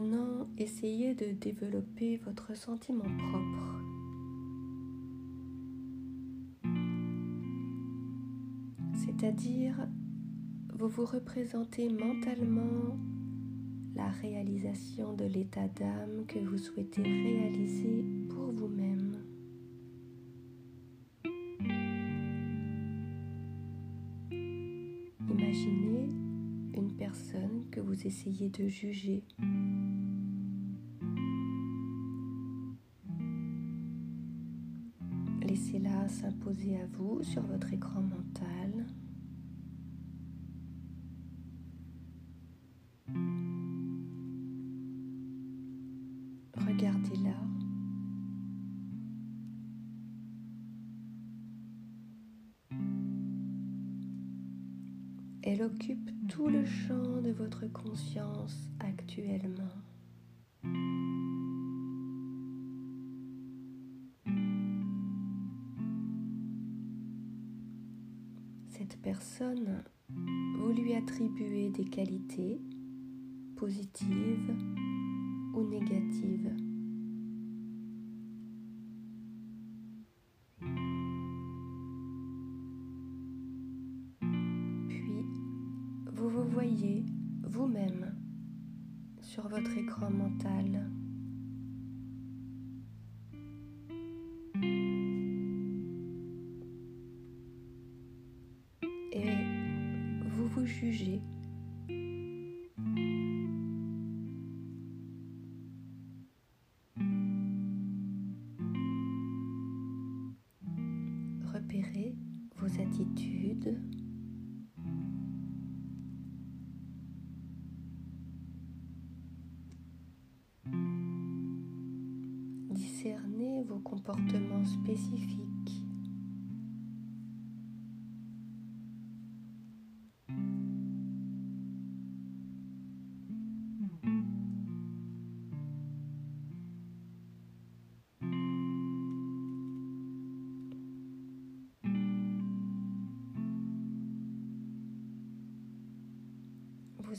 Maintenant essayer de développer votre sentiment propre. C'est-à-dire, vous vous représentez mentalement la réalisation de l'état d'âme que vous souhaitez réaliser pour vous-même. Imaginez une personne que vous essayez de juger. Laissez-la s'imposer à vous sur votre écran mental. Regardez-la. Elle occupe tout le champ de votre conscience actuellement. Cette personne, vous lui attribuez des qualités positives ou négatives. Puis, vous vous voyez vous-même sur votre écran mental. Vos attitudes. Discernez vos comportements spécifiques.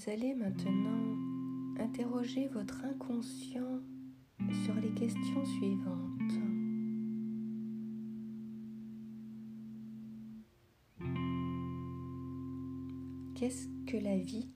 Vous allez maintenant interroger votre inconscient sur les questions suivantes. Qu'est-ce que la vie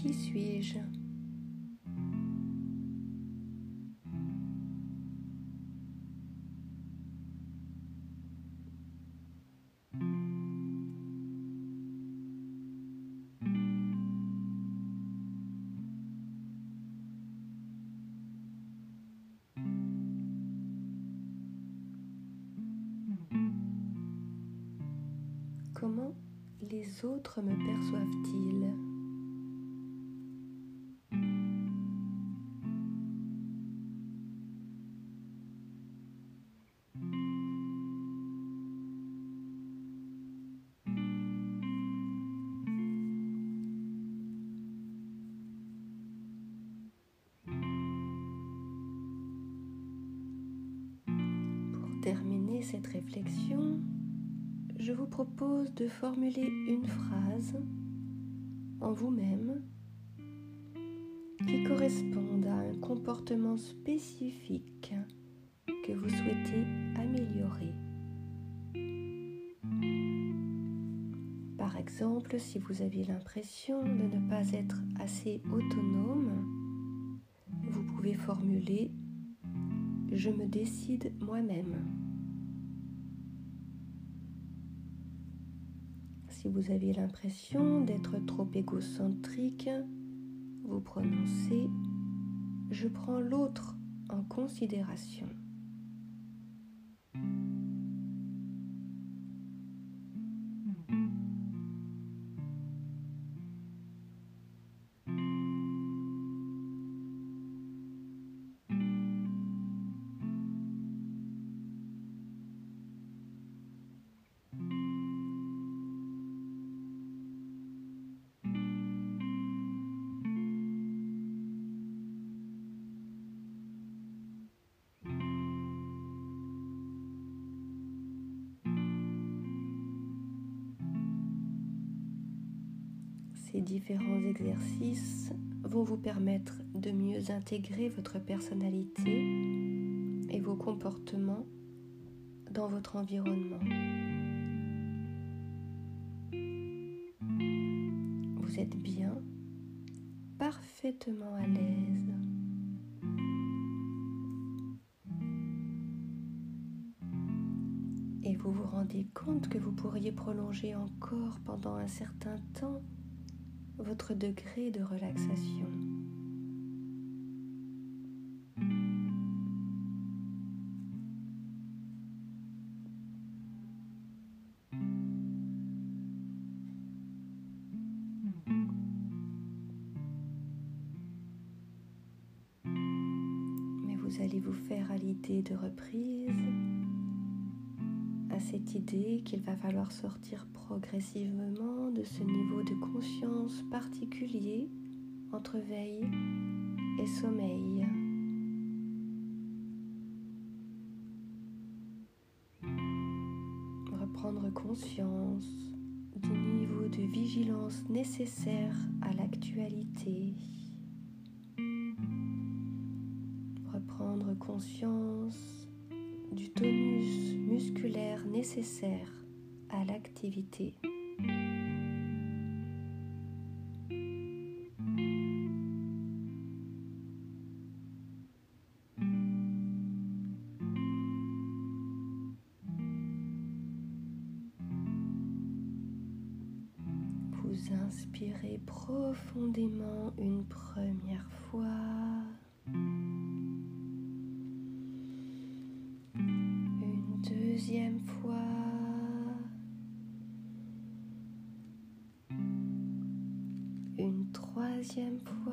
Qui suis-je? Comment les autres me perçoivent-ils? Cette réflexion, je vous propose de formuler une phrase en vous-même qui corresponde à un comportement spécifique que vous souhaitez améliorer. Par exemple, si vous avez l'impression de ne pas être assez autonome, vous pouvez formuler ⁇ Je me décide moi-même ⁇ Si vous avez l'impression d'être trop égocentrique, vous prononcez ⁇ Je prends l'autre en considération ⁇ Ces différents exercices vont vous permettre de mieux intégrer votre personnalité et vos comportements dans votre environnement. Vous êtes bien, parfaitement à l'aise. Et vous vous rendez compte que vous pourriez prolonger encore pendant un certain temps votre degré de relaxation. Mais vous allez vous faire à l'idée de reprise, cette idée qu'il va falloir sortir progressivement de ce niveau de conscience particulier entre veille et sommeil. Reprendre conscience du niveau de vigilance nécessaire à l'actualité. Reprendre conscience du tonus musculaire nécessaire à l'activité. Vous inspirez profondément une première fois. Deuxième fois. Une troisième fois.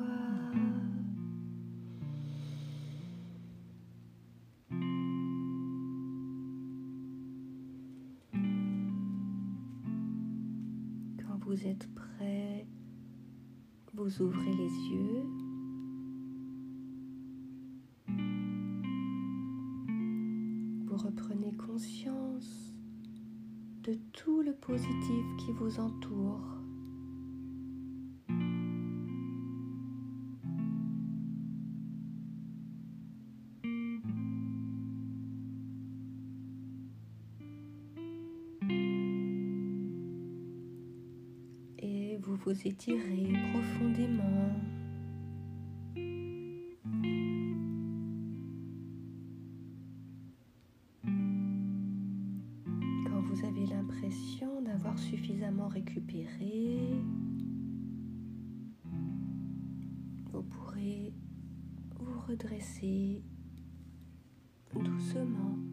Quand vous êtes prêt, vous ouvrez les yeux. Reprenez conscience de tout le positif qui vous entoure. Et vous vous étirez profondément. vous avez l'impression d'avoir suffisamment récupéré, vous pourrez vous redresser doucement.